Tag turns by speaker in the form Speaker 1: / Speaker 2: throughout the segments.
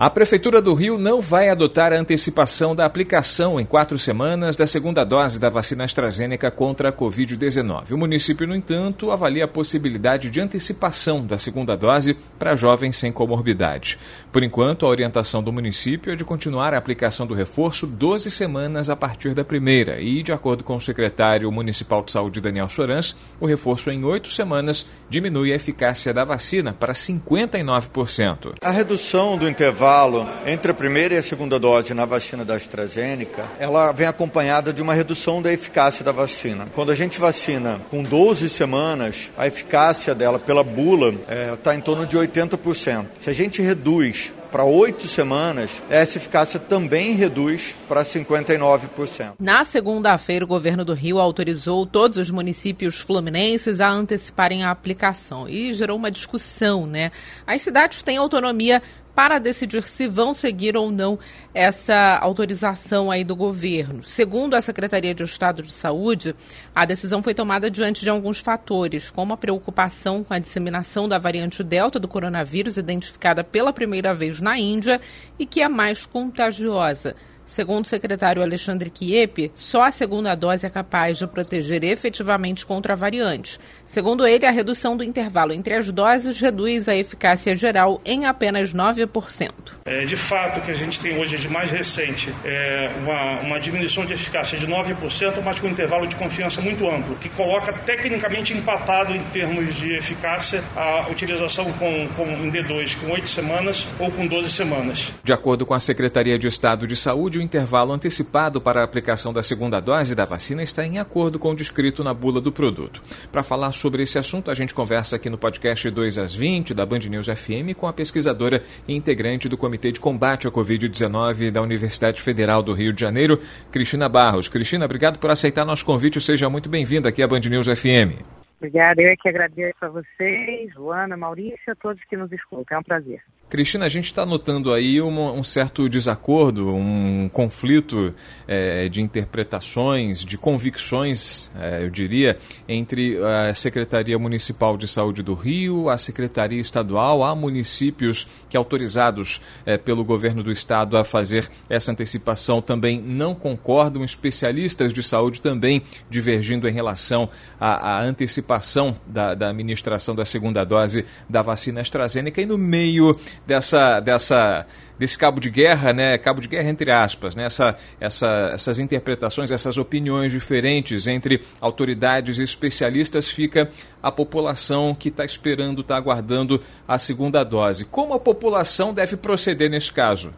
Speaker 1: A Prefeitura do Rio não vai adotar a antecipação da aplicação em quatro semanas da segunda dose da vacina AstraZeneca contra a Covid-19. O município, no entanto, avalia a possibilidade de antecipação da segunda dose para jovens sem comorbidade. Por enquanto, a orientação do município é de continuar a aplicação do reforço 12 semanas a partir da primeira e, de acordo com o secretário municipal de saúde, Daniel Sorans, o reforço em oito semanas diminui a eficácia da vacina para 59%.
Speaker 2: A redução do intervalo intervalo entre a primeira e a segunda dose na vacina da AstraZeneca, ela vem acompanhada de uma redução da eficácia da vacina. Quando a gente vacina com 12 semanas, a eficácia dela pela bula está é, em torno de 80%. Se a gente reduz para oito semanas, essa eficácia também reduz para 59%.
Speaker 3: Na segunda-feira, o governo do Rio autorizou todos os municípios fluminenses a anteciparem a aplicação e gerou uma discussão, né? As cidades têm autonomia para decidir se vão seguir ou não essa autorização aí do governo. Segundo a Secretaria de Estado de Saúde, a decisão foi tomada diante de alguns fatores, como a preocupação com a disseminação da variante Delta do coronavírus, identificada pela primeira vez na Índia e que é mais contagiosa. Segundo o secretário Alexandre Kiepe, só a segunda dose é capaz de proteger efetivamente contra a variante. Segundo ele, a redução do intervalo entre as doses reduz a eficácia geral em apenas 9%.
Speaker 4: É, de fato, o que a gente tem hoje de mais recente é uma, uma diminuição de eficácia de 9%, mas com um intervalo de confiança muito amplo, que coloca tecnicamente empatado em termos de eficácia a utilização com, com em D2 com 8 semanas ou com 12 semanas.
Speaker 1: De acordo com a Secretaria de Estado de Saúde, o intervalo antecipado para a aplicação da segunda dose da vacina está em acordo com o descrito na bula do produto. Para falar sobre esse assunto, a gente conversa aqui no podcast 2 às 20 da Band News FM com a pesquisadora e integrante do Comitê de Combate à Covid-19 da Universidade Federal do Rio de Janeiro, Cristina Barros. Cristina, obrigado por aceitar nosso convite. Seja muito bem-vinda aqui à Band News FM.
Speaker 5: Obrigada, eu é que agradeço a vocês, Luana, Maurício, a todos que nos escutam. É um prazer.
Speaker 1: Cristina, a gente está notando aí um, certo desacordo, um conflito é, de interpretações, de convicções, é, eu diria, entre a Secretaria Municipal de Saúde do Rio, a Secretaria Estadual, há municípios que, autorizados é, pelo governo do estado a fazer essa antecipação, também não concordam, especialistas de saúde também divergindo em relação à, à antecipação da, da administração da segunda dose da vacina AstraZeneca, e no meio dessa, dessa, desse cabo de guerra, né? Cabo de guerra entre aspas, né? Essa, essa, essas interpretações, essas opiniões diferentes entre autoridades e especialistas, fica a população que está esperando, está aguardando a segunda dose. Como a população deve proceder nesse caso?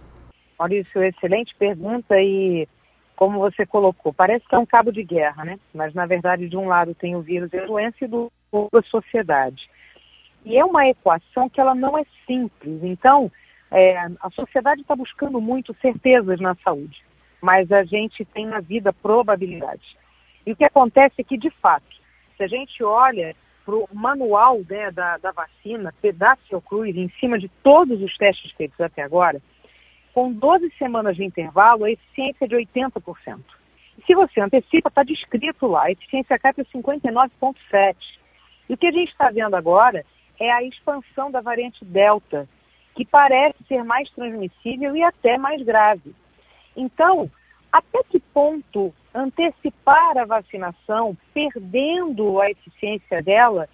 Speaker 5: Maurício, excelente pergunta e como você colocou, parece que é um cabo de guerra, né? Mas na verdade, de um lado tem o vírus e a doença e do outro a sociedade. E é uma equação que ela não é simples. Então, é, a sociedade está buscando muito certezas na saúde, mas a gente tem na vida probabilidades. E o que acontece é que, de fato, se a gente olha para o manual né, da, da vacina, pedaço cruz, em cima de todos os testes feitos até agora, com 12 semanas de intervalo, a eficiência é de 80%. E se você antecipa, está descrito lá, a eficiência cai para 59,7%. E o que a gente está vendo agora é a expansão da variante Delta, que parece ser mais transmissível e até mais grave. Então, até que ponto antecipar a vacinação, perdendo a eficiência dela,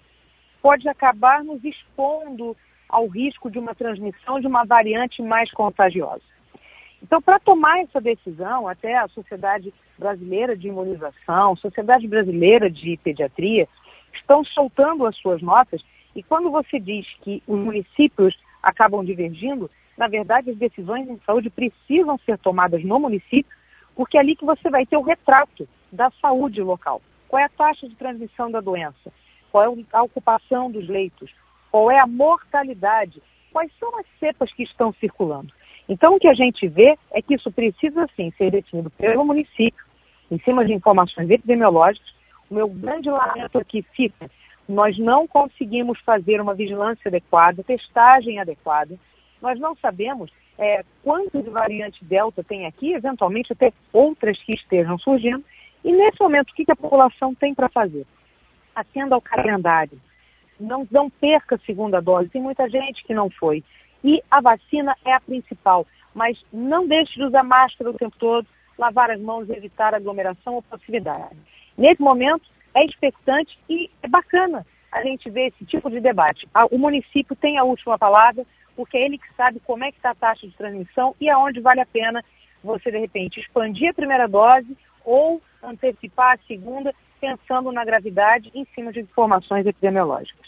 Speaker 5: pode acabar nos expondo ao risco de uma transmissão de uma variante mais contagiosa? Então, para tomar essa decisão, até a Sociedade Brasileira de Imunização, Sociedade Brasileira de Pediatria, estão soltando as suas notas e quando você diz que os municípios acabam divergindo, na verdade as decisões em saúde precisam ser tomadas no município, porque é ali que você vai ter o retrato da saúde local. Qual é a taxa de transmissão da doença? Qual é a ocupação dos leitos? Qual é a mortalidade? Quais são as cepas que estão circulando? Então, o que a gente vê é que isso precisa, sim, ser definido pelo município, em cima de informações epidemiológicas. O meu grande lamento aqui fica nós não conseguimos fazer uma vigilância adequada, testagem adequada, nós não sabemos é, quanto de variante Delta tem aqui, eventualmente até outras que estejam surgindo. E nesse momento, o que, a população tem para fazer? Atenda ao calendário. Não, não perca a segunda dose. Tem muita gente que não foi. E a vacina é a principal. Mas não deixe de usar máscara o tempo todo, lavar as mãos evitar aglomeração ou proximidade. Nesse momento, é expectante e é bacana a gente ver esse tipo de debate. O município tem a última palavra, porque é ele que sabe como é que está a taxa de transmissão e aonde vale a pena você, de repente, expandir a primeira dose ou antecipar a segunda, pensando na gravidade em cima de informações epidemiológicas.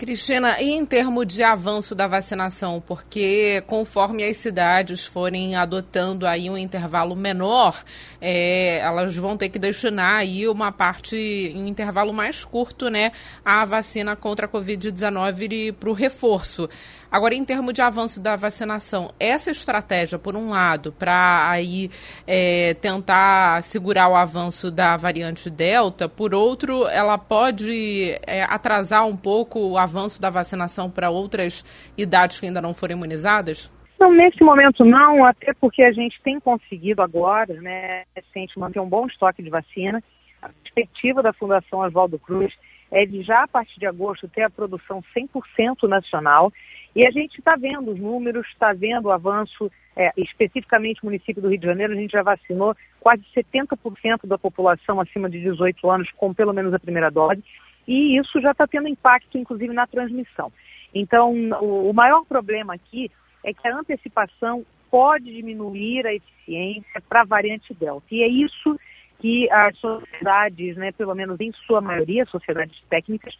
Speaker 3: Cristina, e em termos de avanço da vacinação, porque conforme as cidades forem adotando aí um intervalo menor, é, elas vão ter que destinar aí uma parte um intervalo mais curto, né, a vacina contra a Covid-19 para o reforço. Agora, em termos de avanço da vacinação, essa estratégia, por um lado, para aí é, tentar segurar o avanço da variante Delta, por outro, ela pode é, atrasar um pouco o avanço da vacinação para outras idades que ainda não foram imunizadas?
Speaker 5: Não, nesse momento não, até porque a gente tem conseguido agora, né, recente, manter um bom estoque de vacina. A perspectiva da Fundação Oswaldo Cruz é de já a partir de agosto ter a produção 100% nacional. E a gente está vendo os números, está vendo o avanço, é, especificamente no município do Rio de Janeiro, a gente já vacinou quase 70% da população acima de 18 anos com pelo menos a primeira dose, e isso já está tendo impacto, inclusive, na transmissão. Então, o, o maior problema aqui é que a antecipação pode diminuir a eficiência para a variante Delta. E é isso que as sociedades, né, pelo menos em sua maioria, sociedades técnicas,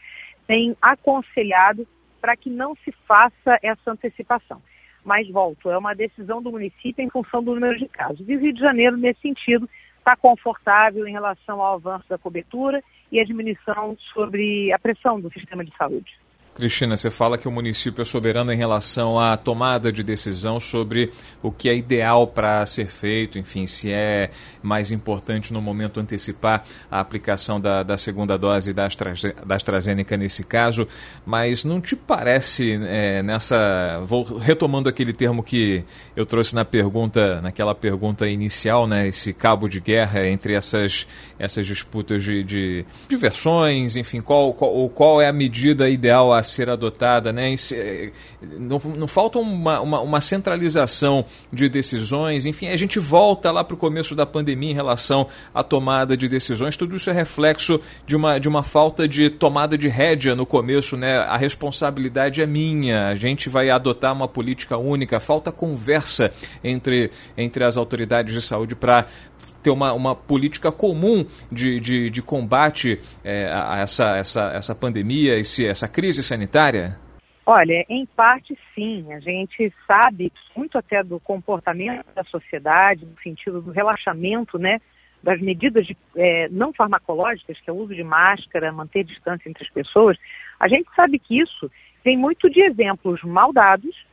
Speaker 5: têm aconselhado para que não se faça essa antecipação. Mas, volto, é uma decisão do município em função do número de casos. E o Rio de Janeiro, nesse sentido, está confortável em relação ao avanço da cobertura e a diminuição sobre a pressão do sistema de saúde.
Speaker 1: Cristina, você fala que o município é soberano em relação à tomada de decisão sobre o que é ideal para ser feito, enfim, se é mais importante no momento antecipar a aplicação da, da segunda dose da, da AstraZeneca nesse caso, mas não te parece é, nessa. Vou retomando aquele termo que eu trouxe na pergunta, naquela pergunta inicial, né, esse cabo de guerra entre essas, essas disputas de, de, de versões, enfim, qual, qual, qual é a medida ideal a ser adotada, né? Eh, não, não falta uma, uma, uma, centralização de decisões, enfim, a gente volta lá para o começo da pandemia em relação à tomada de decisões, tudo isso é reflexo de uma, de uma falta de tomada de rédea no começo, né? A responsabilidade é minha, a gente vai adotar uma política única, falta conversa entre, entre as autoridades de saúde para ter uma, uma política comum de, de, de combate é, a essa, essa, essa pandemia, esse, essa crise sanitária?
Speaker 5: Olha, em parte sim. A gente sabe muito até do comportamento da sociedade, no sentido do relaxamento, né? Das medidas de, é, não farmacológicas, que é o uso de máscara, manter distância entre as pessoas. A gente sabe que isso tem muito de exemplos mal dados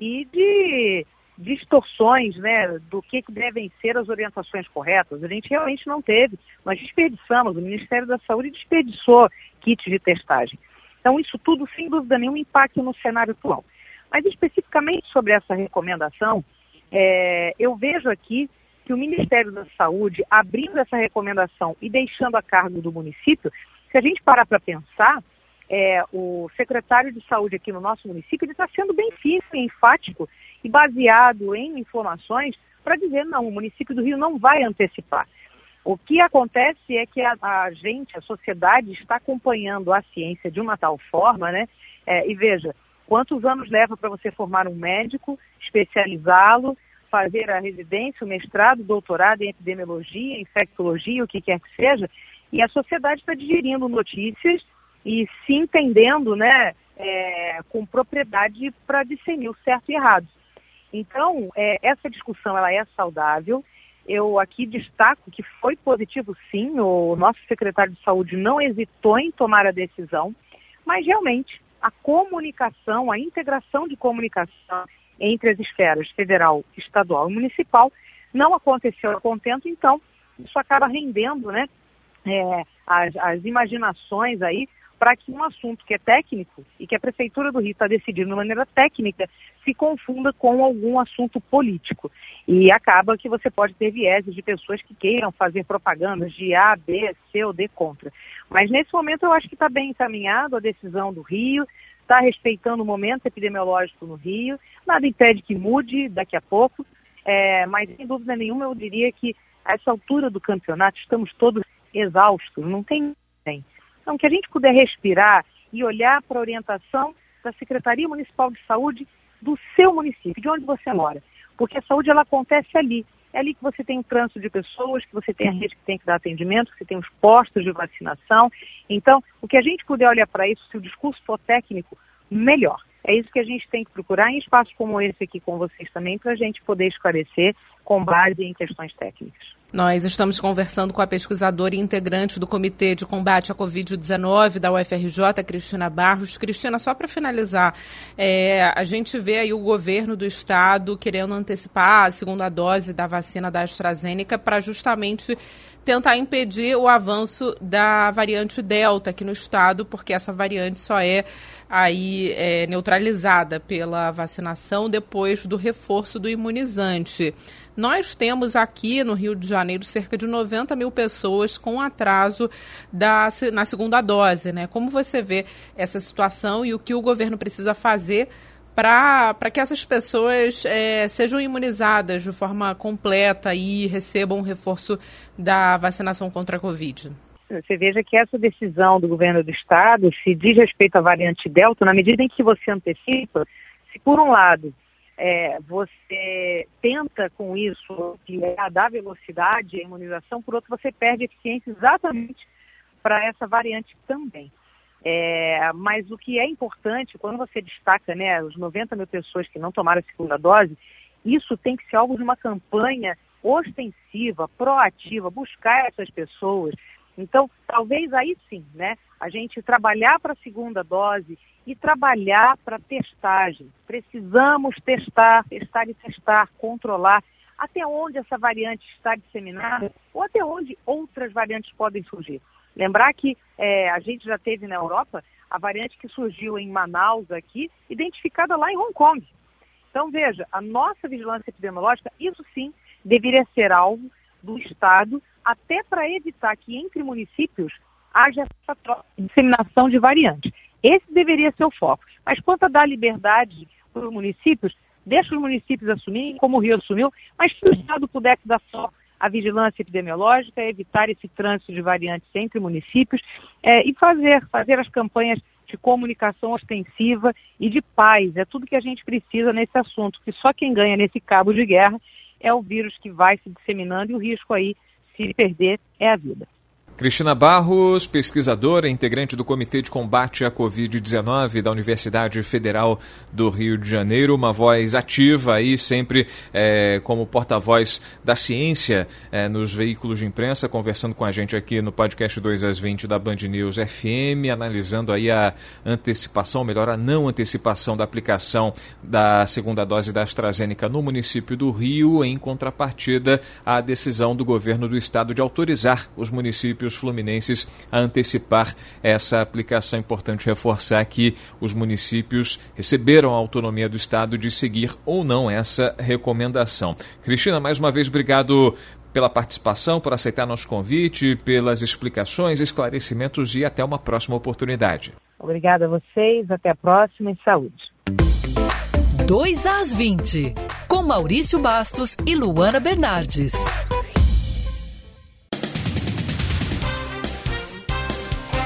Speaker 5: e de distorções né, do que, que devem ser as orientações corretas. A gente realmente não teve. Nós desperdiçamos, o Ministério da Saúde desperdiçou kits de testagem. Então, isso tudo, sem dúvida nenhuma, impacta no cenário atual. Mas, especificamente sobre essa recomendação, é, eu vejo aqui que o Ministério da Saúde, abrindo essa recomendação e deixando a cargo do município, se a gente parar para pensar, é, o secretário de saúde aqui no nosso município, ele está sendo bem firme, enfático e baseado em informações para dizer, não, o município do Rio não vai antecipar. O que acontece é que a, a gente, a sociedade, está acompanhando a ciência de uma tal forma, né? É, e veja, quantos anos leva para você formar um médico, especializá-lo, fazer a residência, o mestrado, o doutorado em epidemiologia, infectologia, o que quer que seja, e a sociedade está digerindo notícias e se entendendo, né, é, com propriedade para discernir o certo e errado. Então, é, essa discussão ela é saudável. Eu aqui destaco que foi positivo sim, o nosso secretário de saúde não hesitou em tomar a decisão, mas realmente a comunicação, a integração de comunicação entre as esferas federal, estadual e municipal não aconteceu a contento, então isso acaba rendendo né, é, as, as imaginações aí para que um assunto que é técnico e que a Prefeitura do Rio está decidindo de maneira técnica se confunda com algum assunto político. E acaba que você pode ter vieses de pessoas que queiram fazer propagandas de A, B, C ou D contra. Mas nesse momento eu acho que está bem encaminhado a decisão do Rio, está respeitando o momento epidemiológico no Rio, nada impede que mude daqui a pouco, é, mas sem dúvida nenhuma eu diria que a essa altura do campeonato estamos todos exaustos, não tem ninguém. Então, que a gente puder respirar e olhar para a orientação da Secretaria Municipal de Saúde do seu município, de onde você mora. Porque a saúde ela acontece ali. É ali que você tem o trânsito de pessoas, que você tem a rede que tem que dar atendimento, que você tem os postos de vacinação. Então, o que a gente puder olhar para isso, se o discurso for técnico, melhor. É isso que a gente tem que procurar em espaços como esse aqui com vocês também, para a gente poder esclarecer com base em questões técnicas.
Speaker 3: Nós estamos conversando com a pesquisadora e integrante do Comitê de Combate à Covid-19 da UFRJ, Cristina Barros. Cristina, só para finalizar, é, a gente vê aí o governo do estado querendo antecipar a segunda dose da vacina da AstraZeneca para justamente tentar impedir o avanço da variante Delta aqui no estado, porque essa variante só é aí é, neutralizada pela vacinação depois do reforço do imunizante. Nós temos aqui no Rio de Janeiro cerca de 90 mil pessoas com atraso da, na segunda dose. Né? Como você vê essa situação e o que o governo precisa fazer para que essas pessoas é, sejam imunizadas de forma completa e recebam o reforço da vacinação contra a Covid?
Speaker 5: Você veja que essa decisão do governo do estado se diz respeito à variante Delta, na medida em que você antecipa, se por um lado é, você tenta com isso dar velocidade à imunização, por outro você perde eficiência exatamente para essa variante também. É, mas o que é importante, quando você destaca né, os 90 mil pessoas que não tomaram a segunda dose, isso tem que ser algo de uma campanha ostensiva, proativa, buscar essas pessoas. Então, talvez aí sim, né, a gente trabalhar para a segunda dose e trabalhar para testagem. Precisamos testar, testar e testar, controlar até onde essa variante está disseminada ou até onde outras variantes podem surgir. Lembrar que é, a gente já teve na Europa a variante que surgiu em Manaus aqui, identificada lá em Hong Kong. Então, veja, a nossa vigilância epidemiológica, isso sim, deveria ser alvo do Estado, até para evitar que entre municípios haja essa troca disseminação de variantes. Esse deveria ser o foco. Mas quanto a dar liberdade para os municípios, deixa os municípios assumirem, como o Rio assumiu, mas se o Estado pudesse dar só a vigilância epidemiológica, evitar esse trânsito de variantes entre municípios é, e fazer, fazer as campanhas de comunicação ostensiva e de paz. É tudo que a gente precisa nesse assunto, que só quem ganha nesse cabo de guerra é o vírus que vai se disseminando e o risco aí, se perder, é a vida.
Speaker 1: Cristina Barros, pesquisadora, integrante do Comitê de Combate à Covid-19 da Universidade Federal do Rio de Janeiro, uma voz ativa aí, sempre é, como porta-voz da ciência é, nos veículos de imprensa, conversando com a gente aqui no podcast 2 às 20 da Band News FM, analisando aí a antecipação, melhor, a não antecipação da aplicação da segunda dose da AstraZeneca no município do Rio, em contrapartida à decisão do governo do estado de autorizar os municípios municípios fluminenses a antecipar essa aplicação. É importante reforçar que os municípios receberam a autonomia do Estado de seguir ou não essa recomendação. Cristina, mais uma vez, obrigado pela participação, por aceitar nosso convite, pelas explicações, esclarecimentos e até uma próxima oportunidade.
Speaker 5: Obrigada a vocês, até a próxima e saúde.
Speaker 6: 2 às 20, com Maurício Bastos e Luana Bernardes.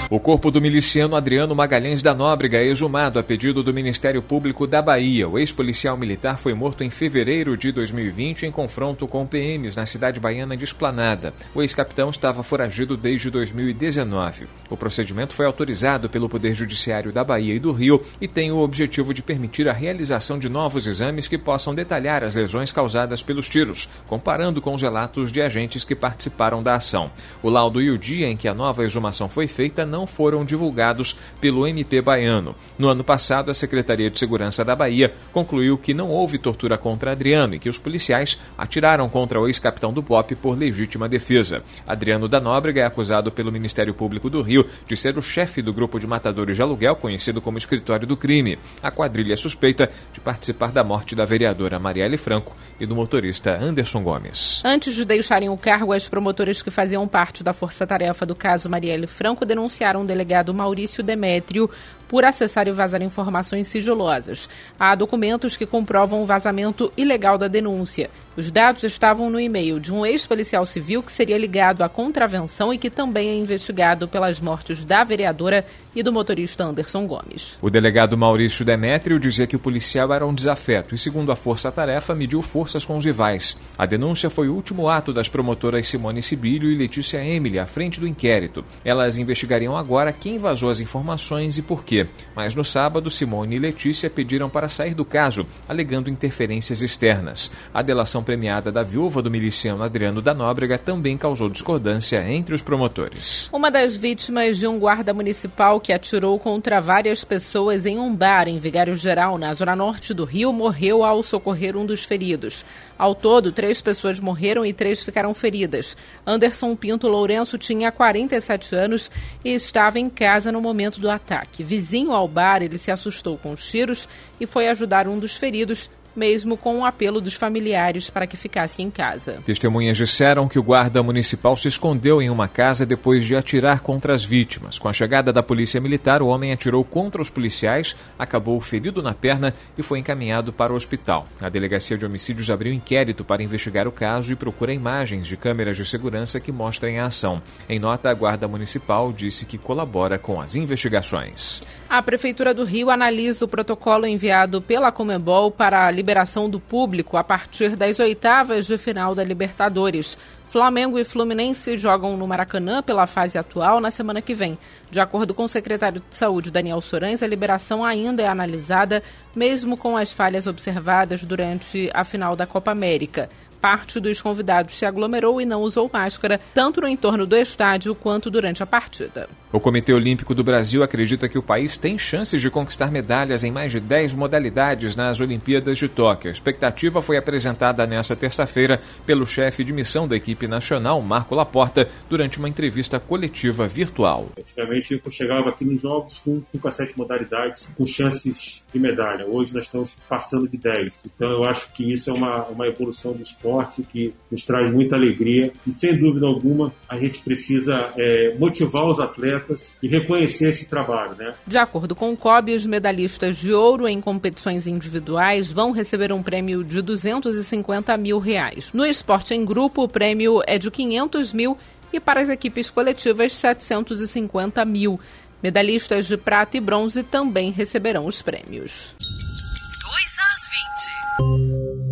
Speaker 1: O corpo do miliciano Adriano Magalhães da Nóbrega é exumado a pedido do Ministério Público da Bahia. O ex-policial militar foi morto em fevereiro de 2020 em confronto com PMs na cidade baiana de Esplanada. O ex-capitão estava foragido desde 2019. O procedimento foi autorizado pelo Poder Judiciário da Bahia e do Rio e tem o objetivo de permitir a realização de novos exames que possam detalhar as lesões causadas pelos tiros, comparando com os relatos de agentes que participaram da ação. O laudo e o dia em que a nova exumação foi feita não não foram divulgados pelo MP baiano. No ano passado, a Secretaria de Segurança da Bahia concluiu que não houve tortura contra Adriano e que os policiais atiraram contra o ex-capitão do BOP por legítima defesa. Adriano da Nóbrega é acusado pelo Ministério Público do Rio de ser o chefe do grupo de matadores de aluguel conhecido como Escritório do Crime. A quadrilha é suspeita de participar da morte da vereadora Marielle Franco e do motorista Anderson Gomes.
Speaker 3: Antes de deixarem o cargo, as promotoras que faziam parte da força-tarefa do caso Marielle Franco denunciaram o delegado Maurício Demétrio por acessar e vazar informações sigilosas. Há documentos que comprovam o vazamento ilegal da denúncia. Os dados estavam no e-mail de um ex-policial civil que seria ligado à contravenção e que também é investigado pelas mortes da vereadora e do motorista Anderson Gomes.
Speaker 1: O delegado Maurício Demétrio dizia que o policial era um desafeto e, segundo a força-tarefa, mediu forças com os rivais. A denúncia foi o último ato das promotoras Simone Sibilho e Letícia Emily à frente do inquérito. Elas investigariam agora quem vazou as informações e por quê. Mas no sábado, Simone e Letícia pediram para sair do caso, alegando interferências externas. A delação premiada da viúva do miliciano Adriano da Nóbrega também causou discordância entre os promotores.
Speaker 3: Uma das vítimas de um guarda municipal que atirou contra várias pessoas em um bar em Vigário Geral, na zona norte do Rio, morreu ao socorrer um dos feridos. Ao todo, três pessoas morreram e três ficaram feridas. Anderson Pinto Lourenço tinha 47 anos e estava em casa no momento do ataque. Vizinho ao bar, ele se assustou com os tiros e foi ajudar um dos feridos, mesmo com o apelo dos familiares para que ficasse em casa.
Speaker 1: Testemunhas disseram que o guarda municipal se escondeu em uma casa depois de atirar contra as vítimas. Com a chegada da polícia militar, o homem atirou contra os policiais, acabou ferido na perna e foi encaminhado para o hospital. A delegacia de homicídios abriu inquérito para investigar o caso e procura imagens de câmeras de segurança que mostrem a ação. Em nota, a guarda municipal disse que colabora com as investigações.
Speaker 3: A Prefeitura do Rio analisa o protocolo enviado pela Comebol para a liberação do público a partir das oitavas de final da Libertadores. Flamengo e Fluminense jogam no Maracanã pela fase atual na semana que vem. De acordo com o secretário de Saúde, Daniel Sorães, a liberação ainda é analisada, mesmo com as falhas observadas durante a final da Copa América parte dos convidados se aglomerou e não usou máscara, tanto no entorno do estádio quanto durante a partida.
Speaker 1: O Comitê Olímpico do Brasil acredita que o país tem chances de conquistar medalhas em mais de 10 modalidades nas Olimpíadas de Tóquio. A expectativa foi apresentada nesta terça-feira pelo chefe de missão da equipe nacional, Marco Laporta, durante uma entrevista coletiva virtual.
Speaker 7: Antigamente eu chegava aqui nos Jogos com 5 a 7 modalidades com chances de medalha. Hoje nós estamos passando de 10. Então eu acho que isso é uma, uma evolução do esporte esporte que nos traz muita alegria e sem dúvida alguma a gente precisa é, motivar os atletas e reconhecer esse trabalho, né?
Speaker 3: De acordo com o COB, os medalhistas de ouro em competições individuais vão receber um prêmio de 250 mil reais. No esporte em grupo, o prêmio é de 500 mil e para as equipes coletivas 750 mil. Medalhistas de prata e bronze também receberão os prêmios. 2 às 20.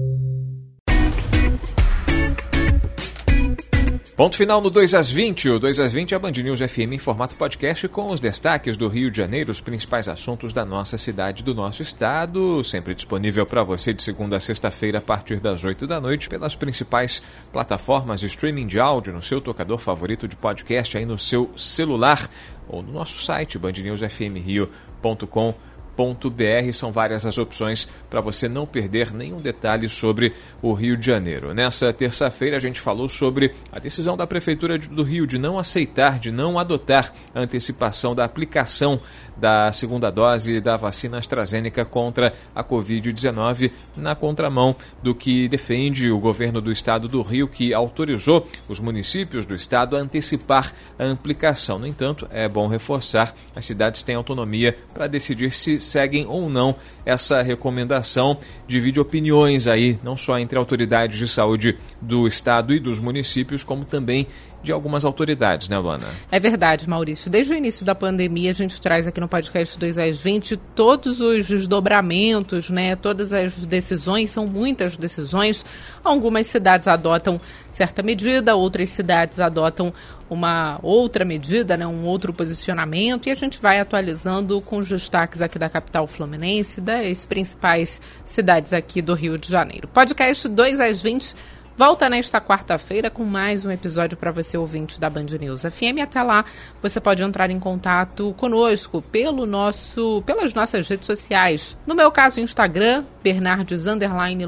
Speaker 1: Ponto final no 2 às 20. O 2 às 20 é a Band News FM em formato podcast com os destaques do Rio de Janeiro, os principais assuntos da nossa cidade do nosso estado, sempre disponível para você de segunda a sexta-feira a partir das 8 da noite pelas principais plataformas de streaming de áudio no seu tocador favorito de podcast aí no seu celular ou no nosso site bandnewsfmrio.com.br br São várias as opções para você não perder nenhum detalhe sobre o Rio de Janeiro. Nessa terça-feira a gente falou sobre a decisão da Prefeitura do Rio de não aceitar, de não adotar a antecipação da aplicação da segunda dose da vacina AstraZeneca contra a Covid-19 na contramão do que defende o governo do estado do Rio, que autorizou os municípios do estado a antecipar a aplicação. No entanto, é bom reforçar, as cidades têm autonomia para decidir se seguem ou não essa recomendação. Divide opiniões aí, não só entre autoridades de saúde do estado e dos municípios, como também de algumas autoridades, né, Luana?
Speaker 3: É verdade, Maurício. Desde o início da pandemia, a gente traz aqui no podcast 2 às 20 todos os desdobramentos, né? Todas as decisões, são muitas decisões. Algumas cidades adotam certa medida, outras cidades adotam uma outra medida, né, um outro posicionamento, e a gente vai atualizando com os destaques aqui da capital fluminense, das principais cidades aqui do Rio de Janeiro. Podcast 2 às 20 volta nesta quarta-feira com mais um episódio para você ouvinte da Band News FM. Até lá, você pode entrar em contato conosco pelo nosso, pelas nossas redes sociais. No meu caso, Instagram, Bernardes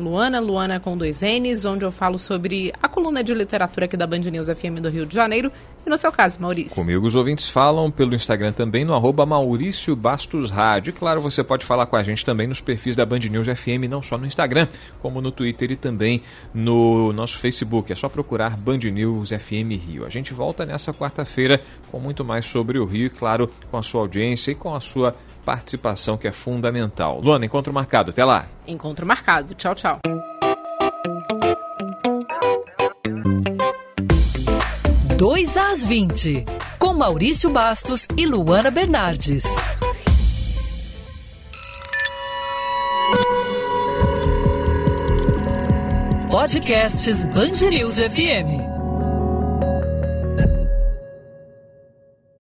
Speaker 3: Luana, Luana com dois N's, onde eu falo sobre a coluna de literatura aqui da Band News FM do Rio de Janeiro. E no seu caso, Maurício?
Speaker 1: Comigo os ouvintes falam pelo Instagram também, no arroba Maurício Bastos Rádio. E claro, você pode falar com a gente também nos perfis da Band News FM, não só no Instagram, como no Twitter e também no nosso Facebook. É só procurar Band News FM Rio. A gente volta nessa quarta-feira com muito mais sobre o Rio e, claro, com a sua audiência e com a sua participação, que é fundamental. Luana, encontro marcado. Até lá.
Speaker 3: Encontro marcado. Tchau, tchau.
Speaker 6: 2 às 20, com Maurício Bastos e Luana Bernardes. Podcasts Band News FM.